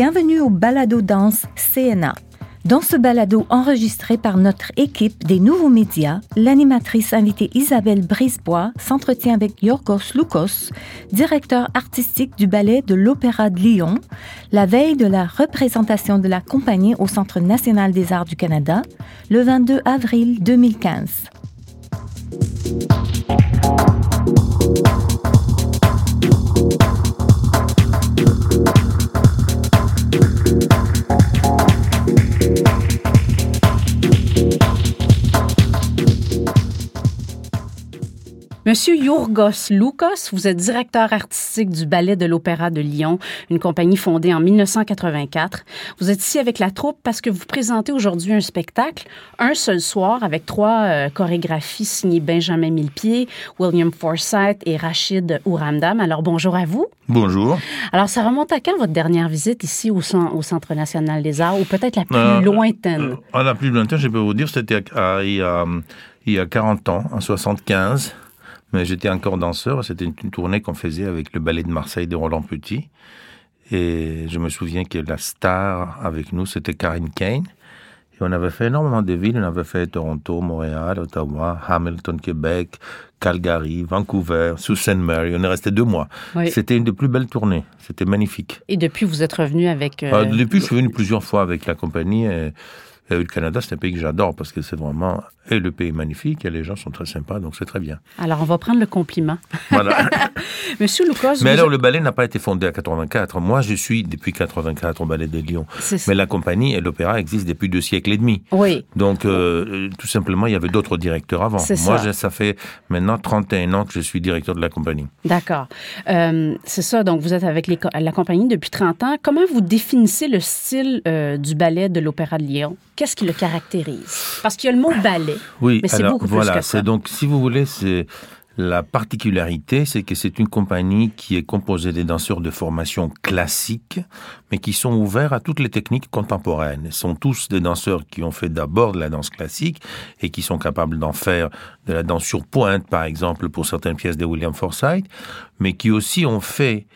Bienvenue au Balado Danse CNA. Dans ce balado enregistré par notre équipe des nouveaux médias, l'animatrice invitée Isabelle Brisebois s'entretient avec Yorgos Loukos, directeur artistique du ballet de l'Opéra de Lyon, la veille de la représentation de la compagnie au Centre national des arts du Canada, le 22 avril 2015. Monsieur Yorgos Loukos, vous êtes directeur artistique du Ballet de l'Opéra de Lyon, une compagnie fondée en 1984. Vous êtes ici avec la troupe parce que vous présentez aujourd'hui un spectacle, un seul soir, avec trois euh, chorégraphies signées Benjamin Millepied, William Forsythe et Rachid Ouramdam. Alors bonjour à vous. Bonjour. Alors ça remonte à quand votre dernière visite ici au, au Centre national des arts, ou peut-être la plus euh, lointaine? Euh, la plus lointaine, je peux vous dire, c'était il, y a, il y a 40 ans, en 75. Mais j'étais encore danseur. C'était une, tournée qu'on faisait avec le ballet de Marseille de Roland Petit. Et je me souviens que la star avec nous, c'était Karine Kane. Et on avait fait énormément de villes. On avait fait Toronto, Montréal, Ottawa, Hamilton, Québec, Calgary, Vancouver, Sault Ste. Mary. On est resté deux mois. C'était une des plus belles tournées. C'était magnifique. Et depuis, vous êtes revenu avec... Euh... depuis, je suis venu plusieurs fois avec la compagnie. Et le Canada, c'est un pays que j'adore parce que c'est vraiment et le pays magnifique et les gens sont très sympas, donc c'est très bien. Alors, on va prendre le compliment. Voilà. Monsieur Lucas. Mais alors, le ballet n'a pas été fondé en 84. Moi, je suis depuis 84 au ballet de Lyon. Mais la compagnie et l'opéra existent depuis deux siècles et demi. Oui. Donc, euh, tout simplement, il y avait d'autres directeurs avant. Moi, ça. ça fait maintenant 31 ans que je suis directeur de la compagnie. D'accord. Euh, c'est ça. Donc, vous êtes avec la compagnie depuis 30 ans. Comment vous définissez le style euh, du ballet de l'opéra de Lyon? Qu'est-ce qui le caractérise? Parce qu'il y a le mot ballet. Oui, mais c'est beaucoup voilà, plus que ça. Donc, si vous voulez, c'est la particularité, c'est que c'est une compagnie qui est composée des danseurs de formation classique, mais qui sont ouverts à toutes les techniques contemporaines. Ils sont tous des danseurs qui ont fait d'abord de la danse classique et qui sont capables d'en faire de la danse sur pointe, par exemple, pour certaines pièces de William Forsythe, mais qui aussi ont fait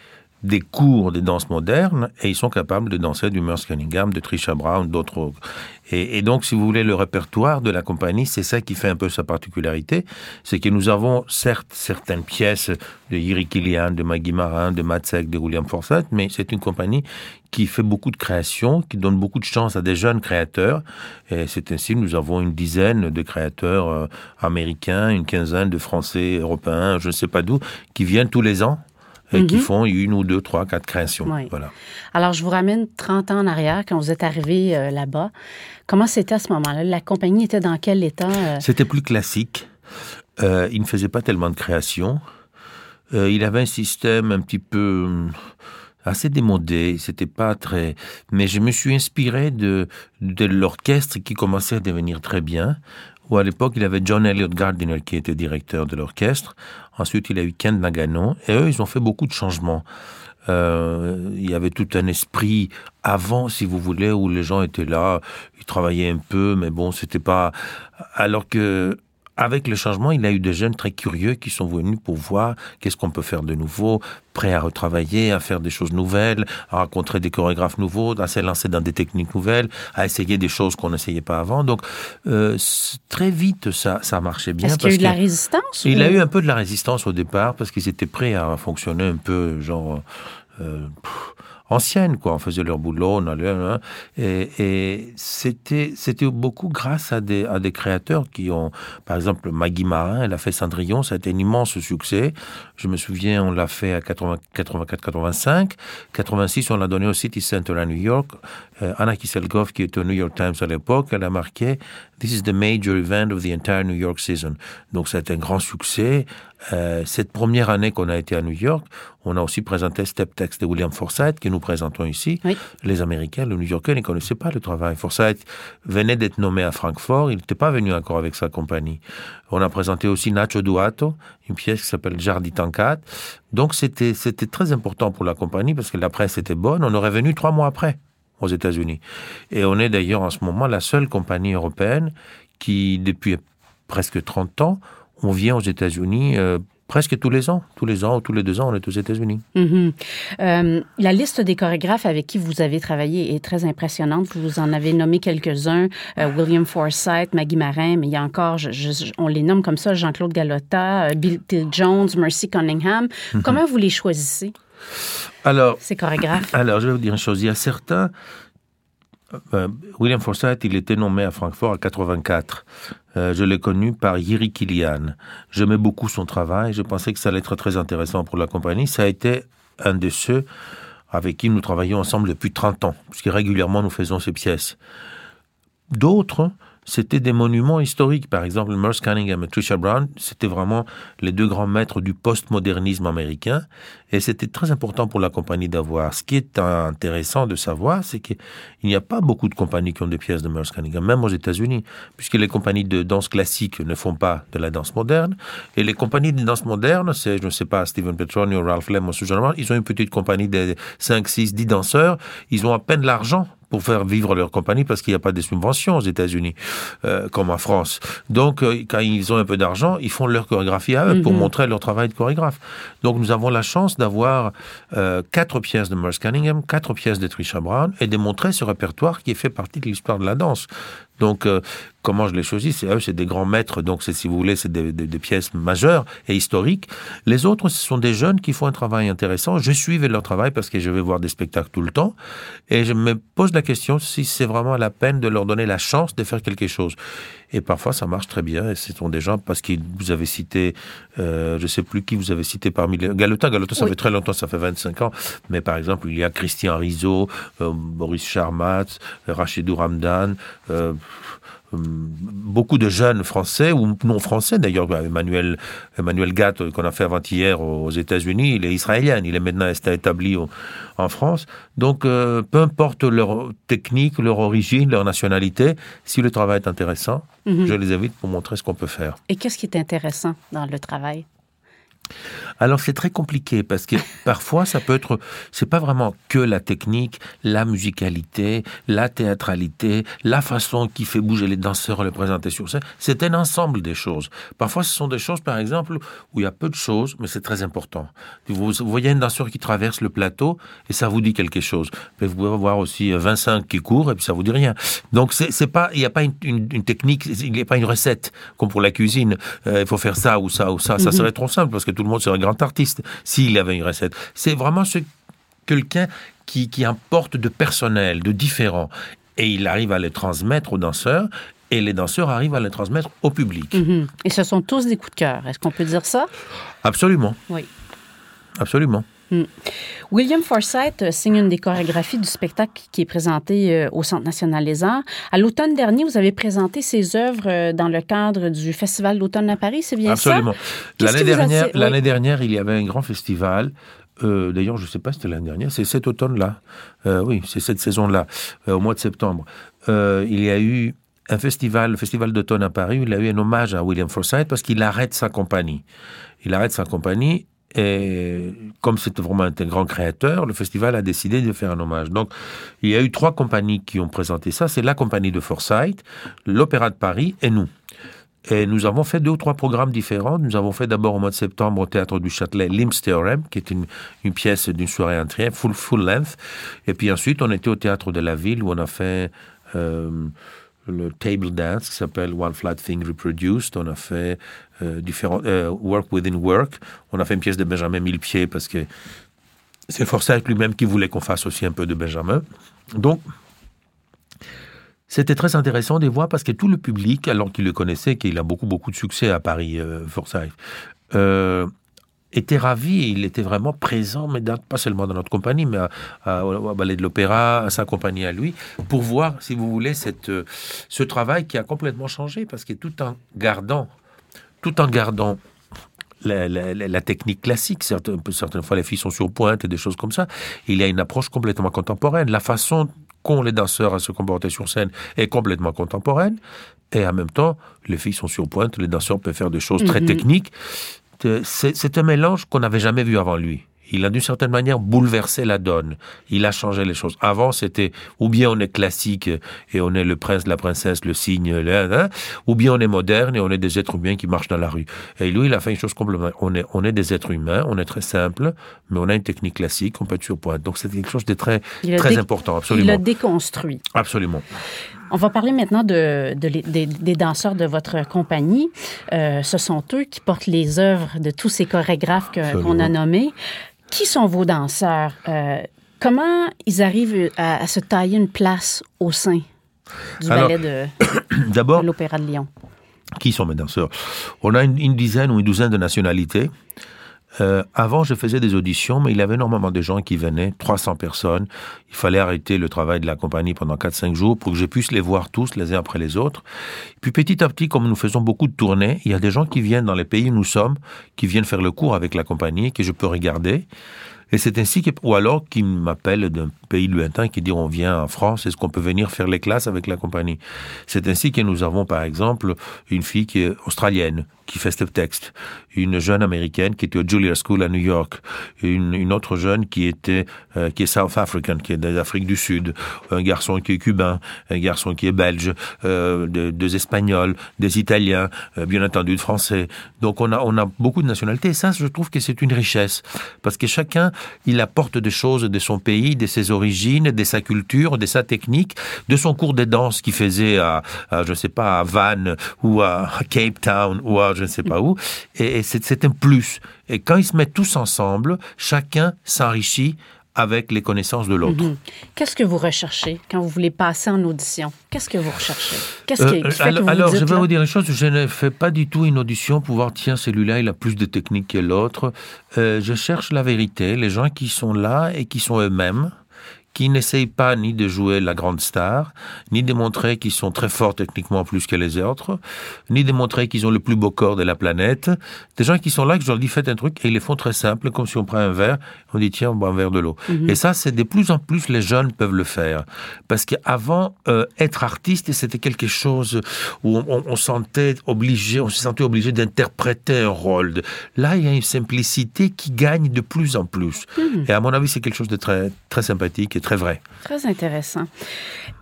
des cours de danse moderne et ils sont capables de danser du Merce Cunningham, de Trisha Brown, d'autres. Et, donc, si vous voulez, le répertoire de la compagnie, c'est ça qui fait un peu sa particularité, c'est que nous avons certes certaines pièces de Yuri Kilian, de Maggie Marin, de Matsek, de William Forsythe, mais c'est une compagnie qui fait beaucoup de créations, qui donne beaucoup de chance à des jeunes créateurs. Et c'est ainsi nous avons une dizaine de créateurs euh, américains, une quinzaine de Français, Européens, je ne sais pas d'où, qui viennent tous les ans et qui mhm. font une ou deux, trois, quatre créations. Voilà. Alors, je vous ramène 30 ans en arrière, quand vous êtes arrivé euh, là-bas. Comment c'était à ce moment-là? La compagnie était dans quel état? Euh? C'était plus classique. Euh, il ne faisait pas tellement de créations. il avait un système un petit peu assez démodé, c'était pas très... Mais je me suis inspiré de, de l'orchestre qui commençait à devenir très bien où à l'époque, il avait John Elliott Gardiner qui était directeur de l'orchestre. Ensuite, il a eu Ken Nagano. Et eux, ils ont fait beaucoup de changements. Euh, il y avait tout un esprit avant, si vous voulez, où les gens étaient là, ils travaillaient un peu, mais bon, c'était pas. Alors que avec le changement, il y a eu des jeunes très curieux qui sont venus pour voir qu'est-ce qu'on peut faire de nouveau, prêts à retravailler, à faire des choses nouvelles, à rencontrer des chorégraphes nouveaux, à se lancer dans des techniques nouvelles, à essayer des choses qu'on n'essayait pas avant. Donc, euh, très vite, ça, ça marchait bien. Est-ce qu'il y a eu de la résistance Il a eu un peu de la résistance au départ parce qu'ils étaient prêts à fonctionner un peu genre... Euh, anciennes, quoi. On faisait leur boulot, on allait, et, c'était, c'était beaucoup grâce à des, à des créateurs qui ont, par exemple, Maggie Marin, elle a fait Cendrillon, ça a été un immense succès. Je me souviens, on l'a fait à 84, 85. 86, on l'a donné au City Center à New York. Euh, Anna Kisselgoff, qui était au New York Times à l'époque, elle a marqué This is the major event of the entire New York season. Donc, ça a été un grand succès. Euh, cette première année qu'on a été à New York, on a aussi présenté Step Text de William Forsythe, que nous présentons ici. Les Américains, les New-Yorkais ne connaissaient pas le travail. Forsythe venait d'être nommé à Francfort, il n'était pas venu encore avec sa compagnie. On a présenté aussi Nacho Duato, une pièce qui s'appelle Jardi Tancat. Donc c'était c'était très important pour la compagnie parce que la presse était bonne. On aurait venu trois mois après aux États-Unis. Et on est d'ailleurs en ce moment la seule compagnie européenne qui, depuis presque 30 ans, on vient aux États-Unis euh, presque tous les ans. Tous les ans ou tous les deux ans, on est aux États-Unis. Mm-hmm. Euh, la liste des chorégraphes avec qui vous avez travaillé est très impressionnante. Vous en avez nommé quelques-uns. Euh, William Forsythe, Maggie Marin, mais il y a encore, on les nomme comme ça, Jean-Claude Galota, Bill Jones, Mercy Cunningham. Mm-hmm. Comment vous les choisissez? Alors, ces chorégraphes. Alors, je vais vous dire une chose. Il y a certains euh, William Forsythe, il était nommé à Francfort en 84. Euh, je l'ai connu par Yiri Kilian. J'aimais beaucoup son travail. Je pensais que ça allait être très intéressant pour la compagnie. Ça a été un de ceux avec qui nous travaillons ensemble depuis 30 ans, puisque régulièrement nous faisons ces pièces. D'autres, c'était des monuments historiques. Par exemple, Merce Cunningham et Trisha Brown, c'était vraiment les deux grands maîtres du postmodernisme américain. Et c'était très important pour la compagnie d'avoir. Ce qui est intéressant de savoir, c'est qu'il n'y a pas beaucoup de compagnies qui ont des pièces de Merce Cunningham, même aux États-Unis, puisque les compagnies de danse classique ne font pas de la danse moderne. Et les compagnies de danse moderne, c'est, je ne sais pas, Stephen Petroni ou Ralph Lem ou ce genre, ils ont une petite compagnie de 5, 6, 10 danseurs. Ils ont à peine l'argent pour faire vivre leur compagnie parce qu'il n'y a pas de subventions aux États-Unis euh, comme en France. Donc, euh, quand ils ont un peu d'argent, ils font leur chorégraphie à eux pour mhm. montrer leur travail de chorégraphe. Donc, nous avons la chance d'avoir euh, quatre pièces de Merce Cunningham, quatre pièces de Trisha Brown et de montrer ce répertoire qui fait partie de l'histoire de la danse. Donc, euh, comment je l'ai choisi C'est eux, c'est des grands maîtres, donc c'est, si vous voulez, c'est des, pièces majeures et historiques. Les autres, ce sont des jeunes qui font un travail intéressant. Je suivais leur travail parce que je vais voir des spectacles tout le temps. Et je me pose la question si c'est vraiment la peine de leur donner la chance de faire quelque chose. Et parfois, ça marche très bien. Et ce sont des gens, parce que vous avez cité, euh, je ne sais plus qui vous avez cité parmi les... Galota, Galota, ça fait très longtemps, ça fait 25 ans. Mais par exemple, il y a Christian Rizzo, euh, Boris Charmat, Rachidou Ramdan, euh, beaucoup de jeunes français ou non français d'ailleurs. Emmanuel, Emmanuel Gatt, qu'on a fait avant-hier aux États-Unis, il est israélien, il est maintenant établi en France. Donc, euh, peu importe leur technique, leur origine, leur nationalité, si le travail est intéressant, mhm. je les invite pour montrer ce qu'on peut faire. Et qu'est-ce qui est intéressant dans le travail? Alors c'est très compliqué parce que parfois ça peut être, c'est pas vraiment que la technique, la musicalité, la théâtralité, la façon qui fait bouger les danseurs à les présenter sur scène. C'est un ensemble des choses. Parfois ce sont des choses, par exemple, où il y a peu de choses, mais c'est très important. Vous, voyez un danseur qui traverse le plateau et ça vous dit quelque chose. Mais vous pouvez voir aussi 25 qui courent et puis ça vous dit rien. Donc c'est pas, il n'y a pas une, technique, il n'y a pas une recette comme pour la cuisine. Euh, il faut faire ça ou ça ou ça. Ça serait trop simple parce que tout le monde serait grand artiste s'il avait une recette. C'est vraiment ce, quelqu'un qui, qui importe de personnel, de différent. Et il arrive à le transmettre aux danseurs et les danseurs arrivent à le transmettre au public. Mhm. Et ce sont tous des coups de cœur. Est-ce qu'on peut dire ça? Absolument. Oui. Absolument. Hmm. William Forsythe euh, signe une des chorégraphies du spectacle qui est présenté euh, au Centre national des arts. À l'automne dernier, vous avez présenté ses œuvres euh, dans le cadre du Festival d'automne à Paris, c'est bien ça? Absolument. L'année dernière, l'année dernière, il y avait un grand festival. D'ailleurs, je ne sais pas si c'était l'année dernière, c'est cet automne-là. oui, c'est cette saison-là, au mois de septembre. il y a eu un festival, le festival d'automne à Paris, il a eu un hommage à William Forsythe parce qu'il arrête sa compagnie. Il arrête sa compagnie et comme c'était vraiment un grand créateur, le festival a décidé de faire un hommage. Donc, il y a eu trois compagnies qui ont présenté ça. C'est la compagnie de Forsyth, l'Opéra de Paris et nous. Et nous avons fait deux ou trois programmes différents. Nous avons fait d'abord au mois de septembre au Théâtre du Châtelet Lim's Theorem, qui est une, pièce d'une soirée entière, full, length. Et puis ensuite, on était au Théâtre de la Ville où on a fait... Euh, le table dance qui s'appelle One Flat Thing Reproduced. On a fait euh, euh, Work Within Work. On a fait une pièce de Benjamin Millepied parce que C'est Forsyth lui-même qui voulait qu'on fasse aussi un peu de Benjamin. Donc, c'était très intéressant de voir parce que tout le public, alors qu'il le connaissait, qu'il a beaucoup, beaucoup de succès à Paris, euh, Forsyth, euh, était ravi. Il était vraiment présent, mais pas seulement dans notre compagnie, mais au Ballet de l'Opéra, à sa compagnie à lui, pour voir, si vous voulez, cette, euh, ce travail qui a complètement changé parce que tout en gardant, tout en gardant la, technique classique. Certaines, certaines, fois, les filles sont sur pointe et des choses comme ça. Il y a une approche complètement contemporaine. La façon qu'ont les danseurs à se comporter sur scène est complètement contemporaine. Et en même temps, les filles sont sur pointe, les danseurs peuvent faire des choses très mhm. techniques. C'est un mélange qu'on n'avait jamais vu avant lui il a d'une certaine manière bouleversé la donne. Il a changé les choses. Avant, c'était ou bien on est classique et on est le prince, la princesse, le cygne, hein, ou bien on est moderne et on est des êtres humains qui marchent dans la rue. Et lui, il a fait une chose complètement. On est, on est des êtres humains, on est très simple, mais on a une technique classique, on peut être sur point. Donc c'est quelque chose de très, très important, absolument. Il l'a déconstruit. Absolument. On va parler maintenant de, des danseurs de votre compagnie. Euh, ce sont eux qui portent les œuvres de tous ces chorégraphes qu'on a nommés. Qui sont vos danseurs? Euh, comment ils arrivent à, se tailler une place au sein du ballet de, l'Opéra de Lyon? Qui sont mes danseurs? On a une, dizaine ou une douzaine de nationalités. Euh, avant, je faisais des auditions, mais il y avait énormément de gens qui venaient, 300 personnes. Il fallait arrêter le travail de la compagnie pendant 4-5 jours pour que je puisse les voir tous, les uns après les autres. Puis petit à petit, comme nous faisons beaucoup de tournées, il y a des gens qui viennent dans les pays où nous sommes, qui viennent faire le cours avec la compagnie, que je peux regarder. Et c'est ainsi que, ou alors qui m'appellent d'un pays lointain qui dit on vient en France, est-ce qu'on peut venir faire les classes avec la compagnie? C'est ainsi que nous avons par exemple une fille qui est australienne, qui fait ce texte, une jeune américaine qui était au Juilliard School à New York, une, une autre jeune qui était euh, qui est South African, qui est d'Afrique du Sud, un garçon qui est cubain, un garçon qui est belge, euh, deux espagnols, des italiens, euh, bien entendu de français. Donc on a on a beaucoup de nationalités. Et ça je trouve que c'est une richesse. Parce que chacun il apporte des choses de son pays, de ses origines, de sa culture, de sa technique, de son cours de danse qu'il faisait à, à je sais pas à Vannes ou à Cape Town ou à je ne sais pas où. Et, c'est un plus. Et quand ils se mettent tous ensemble, chacun s'enrichit avec les connaissances de l'autre. Mhm. Qu'est-ce que vous recherchez quand vous voulez passer en audition? Qu'est-ce que vous recherchez? Qu'est-ce qui, euh, alors, alors je vais vous dire une chose, je ne fais pas du tout une audition pour voir, tiens, celui-là, il a plus de technique que l'autre. Euh, je cherche la vérité, les gens qui sont là et qui sont eux-mêmes qui n'essayent pas ni de jouer la grande star, ni de montrer qu'ils sont très forts techniquement plus que les autres, ni de montrer qu'ils ont le plus beau corps de la planète. Des gens qui sont là, que je leur dis faites un truc, et ils les font très simple, comme si on prend un verre, on dit tiens, on boit un verre de l'eau. Mhm. Et ça, c'est de plus en plus les jeunes peuvent le faire. Parce qu'avant, euh, être artiste, c'était quelque chose où on, on, sentait obligé, on se sentait obligé d'interpréter un rôle. Là, il y a une simplicité qui gagne de plus en plus. Mhm. Et à mon avis, c'est quelque chose de très, très sympathique très vrai. Très intéressant.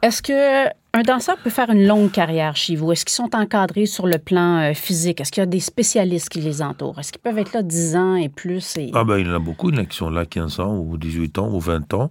Est-ce que un danseur peut faire une longue carrière chez vous? Est-ce qu'ils sont encadrés sur le plan euh, physique? Est-ce qu'il y a des spécialistes qui les entourent? Est-ce qu'ils peuvent être là 10 ans et plus? Et... Ah ben, il y en a beaucoup, il y en a qui sont là 15 ans ou 18 ans ou 20 ans.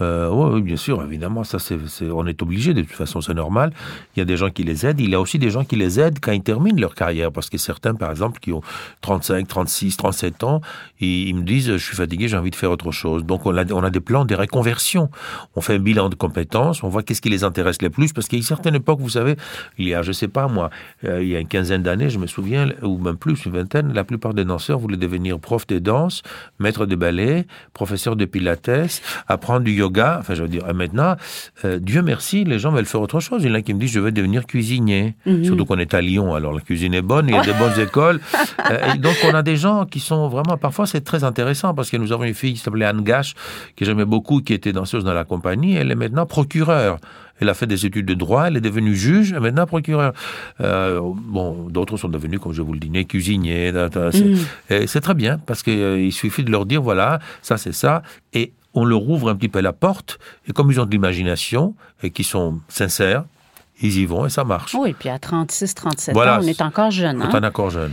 Euh, oui, bien sûr, évidemment, ça c'est, on est obligé, de toute façon, c'est normal. Il y a des gens qui les aident. Il y a aussi des gens qui les aident quand ils terminent leur carrière, parce que certains, par exemple, qui ont 35, 36, 37 ans, ils, me disent, je suis fatigué, j'ai envie de faire autre chose. Donc on a, on a des plans de réconversion. On fait un bilan de compétences, on voit qu'est-ce qui les intéresse le plus, parce qu'à une certaine époque, vous savez, il y a, je sais pas moi, euh, il y a une quinzaine d'années, je me souviens, ou même plus, une vingtaine, la plupart des danseurs voulaient devenir prof de danse, maître de ballet, professeur de pilates, apprendre du yoga, enfin je veux dire, maintenant, euh, Dieu merci, les gens veulent faire autre chose. Il y en a qui me disent, je vais devenir cuisinier. Mhm. Surtout qu'on est à Lyon, alors la cuisine est bonne, il y a des bonnes écoles. Euh, donc on a des gens qui sont vraiment, parfois c'est très intéressant, parce que nous avons une fille qui s'appelait Anne Gache, que j'aimais beaucoup, qui était danseuse dans la compagnie, elle est maintenant procureure. Elle a fait des études de droit, elle est devenue juge, et maintenant procureure. Euh, bon, d'autres sont devenus, comme je vous le disais, cuisiniers. Mm. C'est très bien, parce qu'il suffit de leur dire, voilà, ça c'est ça, et on leur ouvre un petit peu la porte, et comme ils ont de l'imagination, et qui sont sincères, ils y vont et ça marche. Oui, puis à 36, 37 ans, on est encore jeune. On est hein? encore jeune.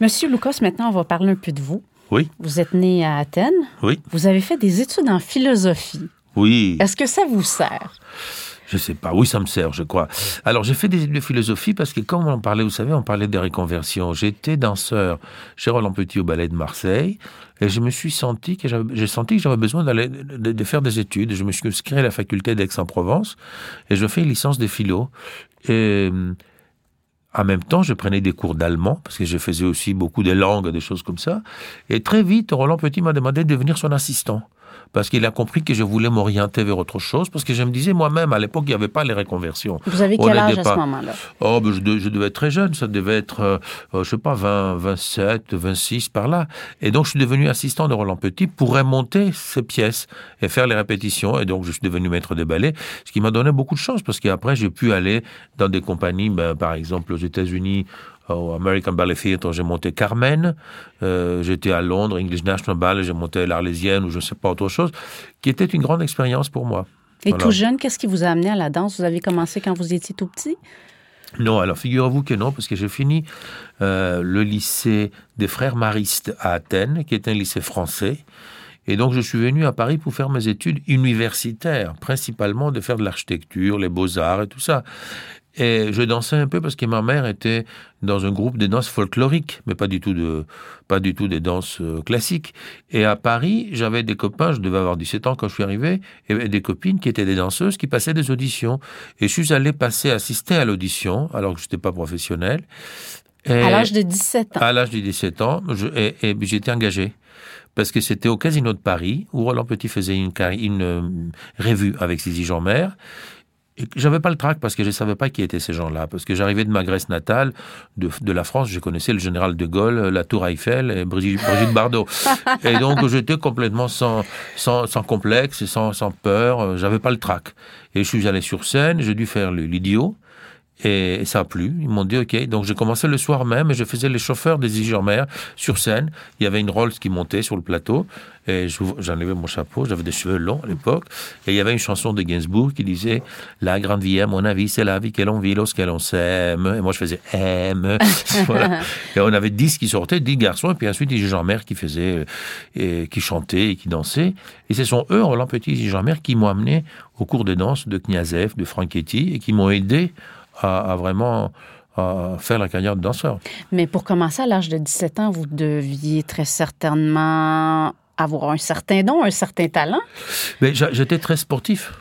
Monsieur Lucas, maintenant, on va parler un peu de vous. Oui. Vous êtes né à Athènes. Oui. Vous avez fait des études en philosophie. Oui. Est-ce que ça vous sert? Je sais pas. Oui, ça me sert, je crois. Alors, j'ai fait des études de philosophie parce que, comme on parlait, vous savez, on parlait des réconversions. J'étais danseur chez Roland Petit au Ballet de Marseille et je me suis senti que j'ai senti que j'avais besoin d'aller, de, faire des études. Je me suis inscrit à la faculté d'Aix-en-Provence et je fais une licence de philo. Et, en même temps, je prenais des cours d'allemand, parce que je faisais aussi beaucoup de langues, des choses comme ça. Et très vite, Roland Petit m'a demandé de devenir son assistant parce qu'il a compris que je voulais m'orienter vers autre chose, parce que je me disais moi-même, à l'époque, il n'y avait pas les reconversions. Vous avez quel âge à ce moment-là? Oh, ben, je, devais être très jeune, ça devait être, euh, euh, je sais pas, 20, 27, 26, par là. Et donc, je suis devenu assistant de Roland Petit pour remonter ces pièces et faire les répétitions. Et donc, je suis devenu maître de ballet, ce qui m'a donné beaucoup de chance, parce qu'après, j'ai pu aller dans des compagnies, ben, par exemple, aux États-Unis, au American Ballet Theatre, j'ai monté Carmen. Euh, j'étais à Londres, English National Ballet, j'ai monté l'Arlésienne ou je ne sais pas autre chose, qui était une grande expérience pour moi. Et tout jeune, qu'est-ce qui vous a amené à la danse? Vous avez commencé quand vous étiez tout petit? Non, alors figurez-vous que non, parce que j'ai fini euh, le lycée des frères maristes à Athènes, qui est un lycée français. Et donc je suis venu à Paris pour faire mes études universitaires, principalement de faire de l'architecture, les beaux-arts et tout ça. Et je dansais un peu parce que ma mère était dans un groupe de danse folklorique, mais pas du tout de, pas du tout des danses euh, classiques. Et à Paris, j'avais des copains, je devais avoir 17 ans quand je suis arrivé, et des copines qui étaient des danseuses qui passaient des auditions. Et je suis allé passer, assister à l'audition, alors que je n'étais pas professionnel. à l'âge de 17 ans. À l'âge de 17 ans, je, et, et j'étais engagé parce que c'était au Casino de Paris où Roland Petit faisait une, une euh, revue avec Sisi Jean-Mer j'avais pas le trac parce que je savais pas qui étaient ces gens-là. Parce que j'arrivais de ma Grèce natale, de, de, la France, je connaissais le général de Gaulle, la Tour Eiffel et Brigitte, Brigitte Bardot. et donc j'étais complètement sans, sans, sans, complexe et sans, sans peur. J'avais pas le trac. Et je suis allé sur scène, j'ai dû faire l'idiot. Et ça a plu. Ils m'ont dit OK. Donc j'ai commencé le soir même et je faisais les chauffeurs des mer sur scène. Il y avait une Rolls qui montait sur le plateau et j'enlevais mon chapeau. J'avais des cheveux longs à l'époque. Et il y avait une chanson de Gainsbourg qui disait La grande vie, à mon avis, c'est la vie que l'on vit lorsqu'elle s'aime. Et moi je faisais aime. Et on avait dix qui sortaient, dix garçons. Et puis ensuite, des mer qui faisaient, et qui chantaient et qui dansaient. Et ce sont eux, Roland Petit et mer qui m'ont amené au cours de danse de Kniazev, de Franchetti et qui m'ont aidé à, vraiment faire la carrière de danseur. Mais pour commencer, à l'âge de 17 ans, vous deviez très certainement avoir un certain don, un certain talent. Mais j'étais très sportif.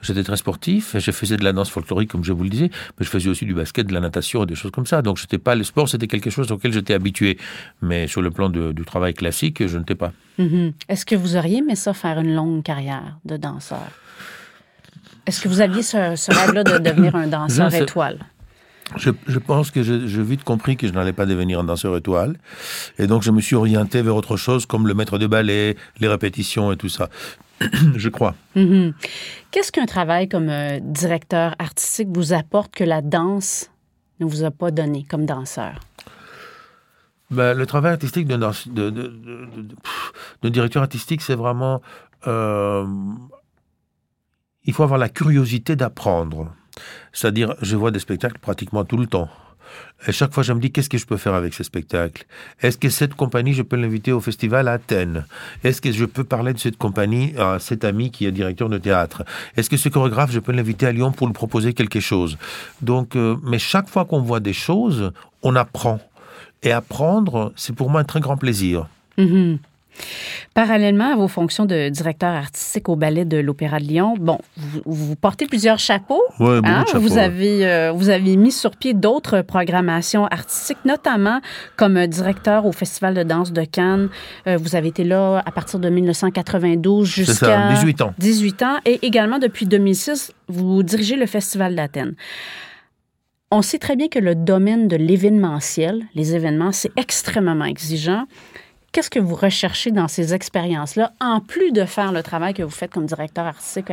J'étais très sportif, je faisais de la danse folklorique, comme je vous le disais, mais je faisais aussi du basket, de la natation et des choses comme ça. Donc, j'étais pas, le sport, c'était quelque chose auquel j'étais habitué. Mais sur le plan du travail classique, je n'étais pas. Mm-hmm. Est-ce que vous auriez aimé ça faire une longue carrière de danseur? Est-ce que vous aviez ce, ce rêve-là de devenir un danseur étoile? Je, pense que j'ai vite compris que je n'allais pas devenir un danseur étoile. Et donc, je me suis orienté vers autre chose, comme le maître de ballet, les répétitions et tout ça. je crois. Mm-hmm. Qu'est-ce qu'un travail comme euh, directeur artistique vous apporte que la danse ne vous a pas donné comme danseur? Ben, le travail artistique d'un de, de, directeur artistique, c'est vraiment euh, il faut avoir la curiosité d'apprendre. C'est-à-dire, je vois des spectacles pratiquement tout le temps. Et chaque fois, je me dis, qu'est-ce que je peux faire avec ces spectacles? Est-ce que cette compagnie, je peux l'inviter au festival à Athènes? Est-ce que je peux parler de cette compagnie à cet ami qui est directeur de théâtre? Est-ce que ce chorégraphe, je peux l'inviter à Lyon pour lui proposer quelque chose? Donc, euh, mais chaque fois qu'on voit des choses, on apprend. Et apprendre, c'est pour moi un très grand plaisir. Mm-hmm. Parallèlement à vos fonctions de directeur artistique au Ballet de l'Opéra de Lyon, bon, vous, portez plusieurs chapeaux. Oui, hein? chapeaux, vous, avez, euh, vous avez mis sur pied d'autres programmations artistiques, notamment comme directeur au Festival de danse de Cannes. Euh, vous avez été là à partir de 1992 jusqu'à... 18 ans. 18 ans. Et également, depuis 2006, vous dirigez le Festival d'Athènes. On sait très bien que le domaine de l'événementiel, les événements, c'est extrêmement exigeant. Qu'est-ce que vous recherchez dans ces expériences-là, en plus de faire le travail que vous faites comme directeur artistique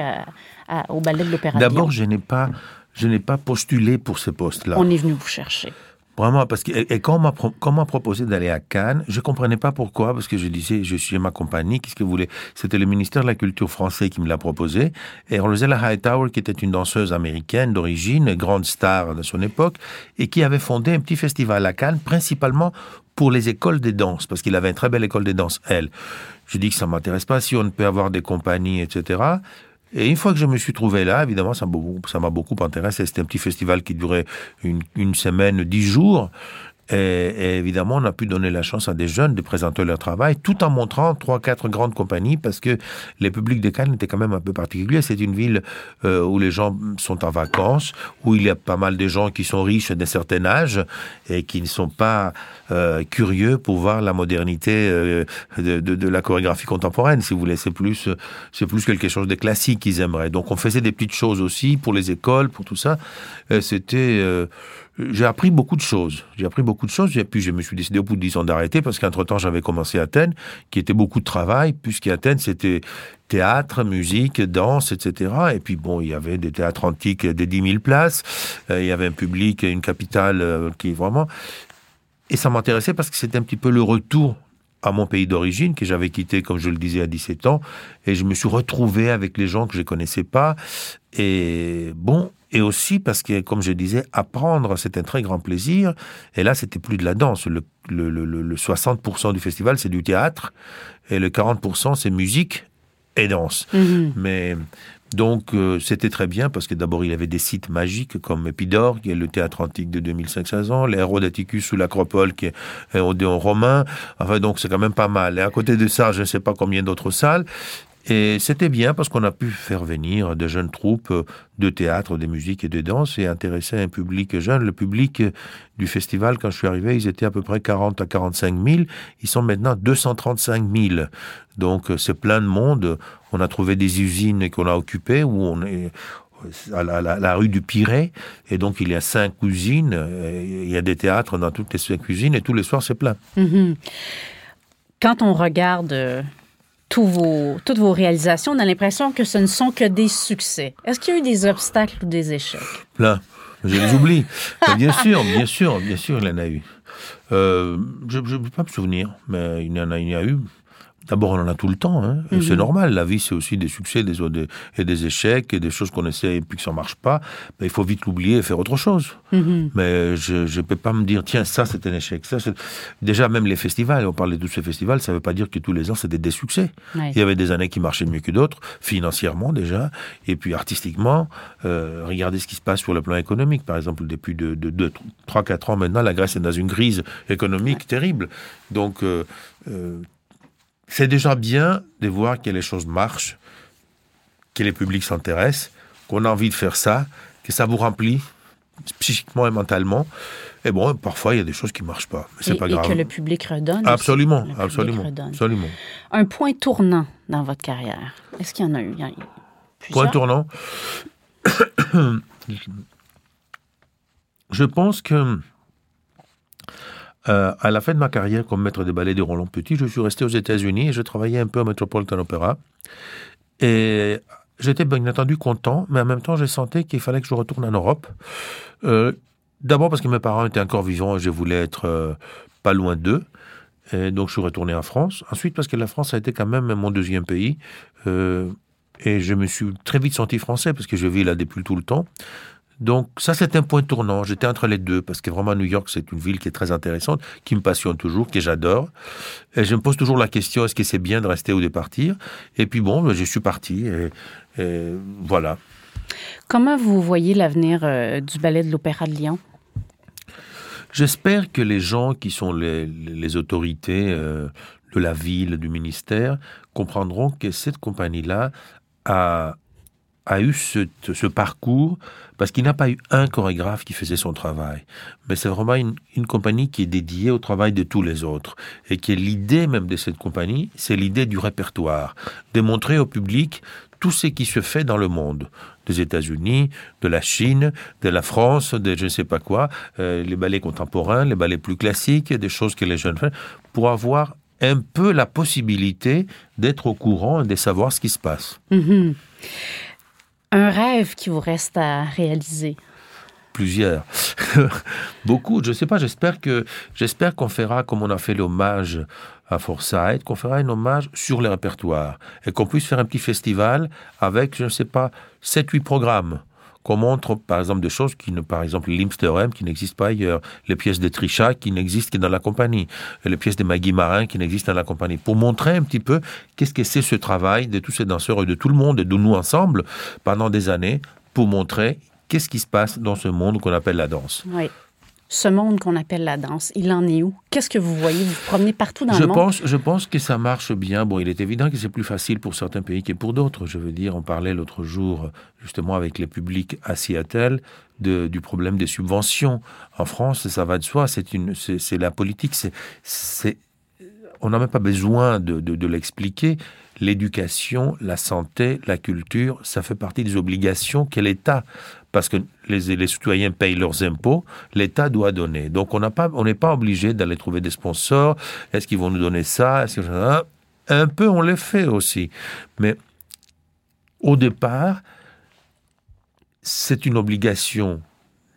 au Ballet de l'Opéra D'abord, je n'ai pas, je n'ai pas postulé pour ce poste-là. On est venu vous chercher. Vraiment, parce que et, quand on m'a proposé d'aller à Cannes, je comprenais pas pourquoi, parce que je disais, je suis ma compagnie, qu'est-ce que vous voulez? C'était le ministère de la Culture français qui me l'a proposé, et Rosella Hightower, qui était une danseuse américaine d'origine, grande star de son époque, et qui avait fondé un petit festival à Cannes, principalement pour les écoles de danse, parce qu'il avait une très belle école de danse, elle. Je dis que ça m'intéresse pas si on peut avoir des compagnies, etc. Et une fois que je me suis trouvé là, évidemment, ça m'a beaucoup, intéressé. C'était un petit festival qui durait une, une semaine, dix jours. Et, évidemment, on a pu donner la chance à des jeunes de présenter leur travail, tout en montrant trois, quatre grandes compagnies, parce que les publics de Cannes étaient quand même un peu particuliers. C'est une ville euh, où les gens sont en vacances, où il y a pas mal de gens qui sont riches d'un certain âge et qui ne sont pas euh, curieux pour voir la modernité euh, de, de, de, la chorégraphie contemporaine, si vous voulez. C'est plus, c'est plus quelque chose de classique qu'ils aimeraient. Donc, on faisait des petites choses aussi pour les écoles, pour tout ça. C'était j'ai appris beaucoup de choses. J'ai appris beaucoup de choses. Et puis, je me suis décidé au bout de dix ans d'arrêter parce qu'entre-temps, j'avais commencé Athènes, qui était beaucoup de travail, puisqu'Athènes, c'était théâtre, musique, danse, etc. Et puis, bon, il y avait des théâtres antiques des 10 000 places. Euh, il y avait un public, une capitale euh, qui vraiment... Et ça m'intéressait parce que c'était un petit peu le retour à mon pays d'origine, que j'avais quitté, comme je le disais, à 17 ans. Et je me suis retrouvé avec les gens que je ne connaissais pas. Et bon, et aussi parce que, comme je disais, apprendre, c'est un très grand plaisir. Et là, c'était plus de la danse. Le, 60% du festival, c'est du théâtre, et le 40%, c'est musique et danse. Mhm. Mais donc, euh, c'était très bien parce que d'abord, il y avait des sites magiques comme Épidore, qui est le théâtre antique de 2500 ans, l'Hérodaticus ou l'Acropole, qui est un Odéon romain. Enfin, donc, c'est quand même pas mal. Et à côté de ça, je ne sais pas combien d'autres salles. Et c'était bien parce qu'on a pu faire venir de jeunes troupes de théâtre, de musique et de danse et intéresser un public jeune. Le public du festival, quand je suis arrivé, ils étaient à peu près 40 à 45 000. Ils sont maintenant 235 000. Donc c'est plein de monde. On a trouvé des usines qu'on a occupées où on est à la, rue du Pirée. Et donc, il y a cinq usines. Il y a des théâtres dans toutes les cinq usines et tous les soirs, c'est plein. Mm-hmm. Quand on regarde euh, vos, toutes vos réalisations, on a l'impression que ce ne sont que des succès. Est-ce qu'il y a eu des obstacles ou des échecs? Plein. Je les oublie. bien sûr, bien sûr, bien sûr, il y en a eu. Euh, je ne peux pas me souvenir, mais il y en a eu. D'abord, on en a tout le temps. Hein. C'est mhm. normal. La vie, c'est aussi des succès des, et des échecs et des choses qu'on essaie et puis que ça ne marche pas. Mais il faut vite l'oublier et faire autre chose. Mhm. Mais je ne peux pas me dire, tiens, ça, c'est un échec. Ça, Déjà, même les festivals, on parle de tous ces festivals, ça ne veut pas dire que tous les ans, c'était des succès. Il y avait des années qui marchaient mieux que d'autres, financièrement déjà, et puis artistiquement. Euh, regardez ce qui se passe sur le plan économique. Par exemple, depuis de, de, 3-4 ans maintenant, la Grèce est dans une crise économique terrible. Donc, euh, euh, c'est déjà bien de voir que les choses marchent, que les publics s'intéressent, qu'on a envie de faire ça, que ça vous remplit psychiquement et mentalement. Et bon, parfois, il y a des choses qui ne marchent pas. Mais c'est pas grave. Et que le public redonne. Absolument, absolument, absolument. Un point tournant dans votre carrière. Est-ce qu'il y en a eu? Il y a eu point tournant. Je pense que euh, à la fin de ma carrière comme maître de ballet de Roland Petit, je suis resté aux États-Unis et je travaillais un peu au Metropolitan Opera. Et j'étais bien entendu content, mais en même temps, j'ai senti qu'il fallait que je retourne en Europe. Euh, d'abord parce que mes parents étaient encore vivants et je voulais être euh, pas loin d'eux. Et donc, je suis retourné en France. Ensuite, parce que la France a été quand même mon deuxième pays. et je me suis très vite senti français parce que je vis là depuis tout le temps. Donc ça, c'est un point tournant. J'étais entre les deux parce que vraiment New York, c'est une ville qui est très intéressante, qui me passionne toujours, que j'adore. Et je me pose toujours la question est-ce que c'est bien de rester ou de partir? Et puis bon, je suis parti. Et, voilà. Comment vous voyez l'avenir euh, du ballet de l'Opéra de Lyon? J'espère que les gens qui sont les, autorités euh, de la ville, du ministère, comprendront que cette compagnie-là a a eu ce, parcours parce qu'il n'a pas eu un chorégraphe qui faisait son travail. Mais c'est vraiment une, compagnie qui est dédiée au travail de tous les autres. Et qui est l'idée même de cette compagnie, c'est l'idée du répertoire. Démontrer au public tout ce qui se fait dans le monde. Des États-Unis, de la Chine, de la France, de je ne sais pas quoi, euh, les ballets contemporains, les ballets plus classiques, des choses que les jeunes font, pour avoir un peu la possibilité d'être au courant et de savoir ce qui se passe. Mm-hmm. Un rêve qui vous reste à réaliser? Plusieurs, beaucoup. Je ne sais pas. J'espère j'espère qu'on fera comme on a fait l'hommage à Forsyth, qu'on fera un hommage sur les répertoires et qu'on puisse faire un petit festival avec, je ne sais pas, 7-8 programmes qu'on montre, par exemple, des choses qui, ne, par exemple, l'Imsterem qui n'existe pas ailleurs, les pièces de Trisha qui n'existent que dans la compagnie, les pièces de Maggie Marin qui n'existent dans la compagnie, pour montrer un petit peu qu'est-ce que c'est ce travail de tous ces danseurs et de tout le monde et de nous ensemble pendant des années pour montrer qu'est-ce qui se passe dans ce monde qu'on appelle la danse. Oui ce monde qu'on appelle la danse, il en est où? Qu'est-ce que vous voyez? Vous vous promenez partout dans le monde? Pense, je pense que ça marche bien. Bon, il est évident que c'est plus facile pour certains pays que pour d'autres. Je veux dire, on parlait l'autre jour, justement, avec les publics à Seattle, du problème des subventions. En France, ça va de soi. C'est une, c'est la politique. C'est, on n'a même pas besoin de, l'expliquer. L'éducation, la santé, la culture, ça fait partie des obligations qu'est l'État parce que les, les, citoyens payent leurs impôts, l'État doit donner. Donc on n'est pas, obligé d'aller trouver des sponsors. Est-ce qu'ils vont nous donner ça? Un peu, on le fait aussi. Mais au départ, c'est une obligation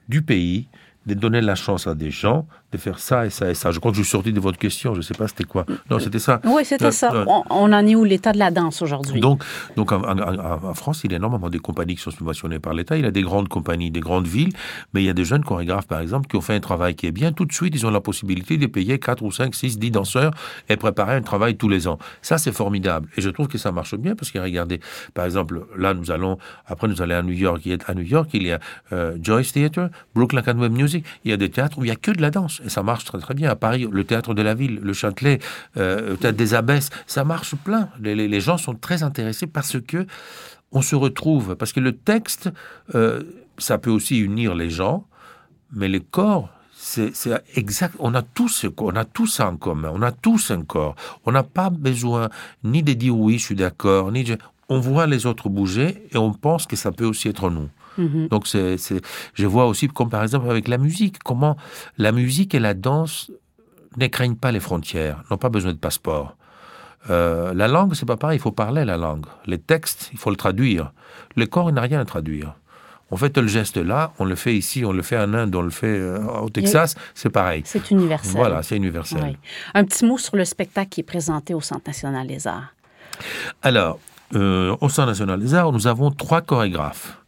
du pays de donner la chance à des gens de faire ça et ça et ça. Je crois que je suis sorti de votre question, je ne sais pas c'était quoi. Non, c'était ça. Oui, c'était ça. On, en est où l'état de la danse aujourd'hui? Donc, donc en, France, il y a énormément de compagnies qui sont subventionnées par l'État. Il y a des grandes compagnies, des grandes villes, mais il y a des jeunes chorégraphes, par exemple, qui ont fait un travail qui est bien. Tout de suite, ils ont la possibilité de payer 4 ou 5, 6, 10 danseurs et préparer un travail tous les ans. Ça, c'est formidable. Et je trouve que ça marche bien parce que regardez, par exemple, là, nous allons, après, nous allons à New York. À New York, il y a euh, Joyce Theatre, Brooklyn Academy of Music. Il y a des théâtres où il n'y a que de la danse et ça marche très très bien. À Paris, le théâtre de la ville, le Châtelet, euh, le théâtre des Abbesses, ça marche plein. Les, gens sont très intéressés parce que on se retrouve. Parce que le texte, euh, ça peut aussi unir les gens, mais le corps, c'est exact. On a tous on a tous ça en commun. On a tous un corps. On n'a pas besoin ni de dire oui, je suis d'accord, ni on voit les autres bouger et on pense que ça peut aussi être nous. Mhm. Donc, c'est, je vois aussi, comme par exemple avec la musique, comment la musique et la danse ne craignent pas les frontières, n'ont pas besoin de passeport. Euh, la langue, c'est pas pareil, il faut parler la langue. Les textes, il faut le traduire. Le corps, il n'a rien à traduire. On fait le geste là, on le fait ici, on le fait en Inde, on le fait euh, au Texas, c'est pareil. C'est universel. Voilà, c'est universel. Un petit mot sur le spectacle qui est présenté au Centre national des arts. Alors, euh, au Centre national des arts, nous avons trois chorégraphes.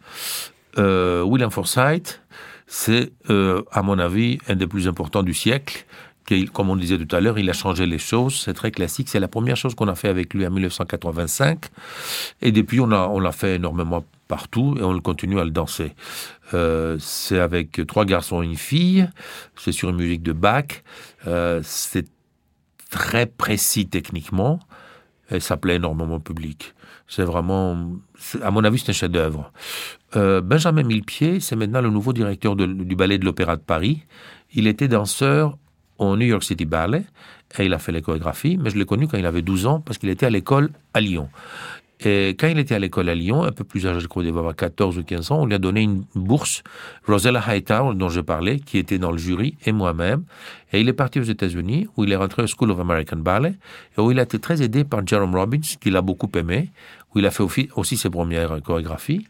Euh, William Forsythe, c'est, euh, à mon avis, un des plus importants du siècle. Comme on disait tout à l'heure, il a changé les choses. C'est très classique. C'est la première chose qu'on a fait avec lui en 1985. Et depuis, on l'a on fait énormément partout et on continue à le danser. Euh, c'est avec trois garçons et une fille. C'est sur une musique de Bach. c'est très précis techniquement et ça plaît énormément au public. C'est vraiment, à mon avis, c'est un chef-d'œuvre. Euh, Benjamin Millepied, c'est maintenant le nouveau directeur du ballet de l'Opéra de Paris. Il était danseur au New York City Ballet et il a fait les chorégraphies, mais je l'ai connu quand il avait 12 ans parce qu'il était à l'école à Lyon. Et quand il était à l'école à Lyon, un peu plus âgé, je crois, il avoir 14 ou 15 ans, on lui a donné une bourse. Rosella Hightower, dont je parlais, qui était dans le jury, et moi-même. Et il est parti aux États-Unis, où il est rentré au School of American Ballet, et où il a été très aidé par Jerome Robbins, qu'il a beaucoup aimé, où il a fait aussi ses premières chorégraphies.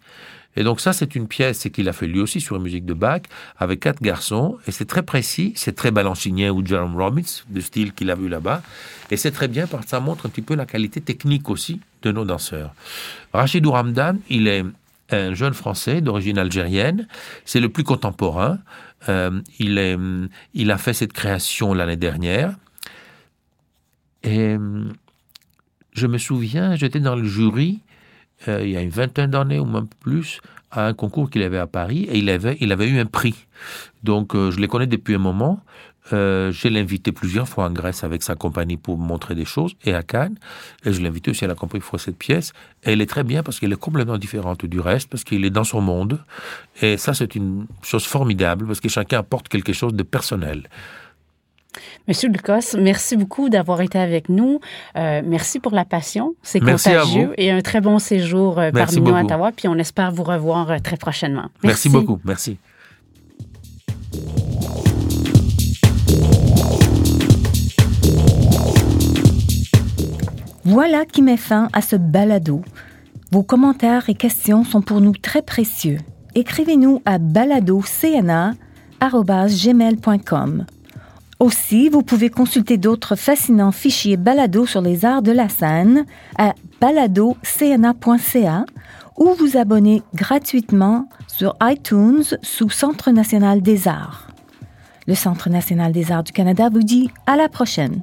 Et donc ça, c'est une pièce qu'il a fait lui aussi sur une musique de Bach, avec quatre garçons, et c'est très précis, c'est très balancinien ou Jerome Robbins, de style qu'il a vu là-bas, et c'est très bien parce que ça montre un petit peu la qualité technique aussi de nos danseurs. Rachid Ouramdan, il est un jeune Français d'origine algérienne, c'est le plus contemporain, euh, il, il a fait cette création l'année dernière, et je me souviens, j'étais dans le jury, euh, il y a une vingtaine d'années ou même plus, à un concours qu'il avait à Paris et il avait, il avait eu un prix. Donc euh, je les connais depuis un moment. Euh, je plusieurs fois en Grèce avec sa compagnie pour montrer des choses et à Cannes. Et je l'ai invité aussi à la compagnie pour cette pièce. Elle est très bien parce qu'elle est complètement différente du reste, parce qu'il est dans son monde. Et ça, c'est une chose formidable parce que chacun apporte quelque chose de personnel. Monsieur Lucas, merci beaucoup d'avoir été avec nous. Euh, merci pour la passion. C'est contagieux. Et un très bon séjour euh, parmi nous à Ottawa. Puis on espère vous revoir euh, très prochainement. Merci, merci beaucoup. Merci. Voilà qui met fin à ce balado. Vos commentaires et questions sont pour nous très précieux. Écrivez-nous à baladocna.gmail.com Aussi, vous pouvez consulter d'autres fascinants fichiers balado sur les arts de la scène à baladocna.ca ou vous abonner gratuitement sur iTunes sous Centre national des arts. Le Centre national des arts du Canada vous dit à la prochaine.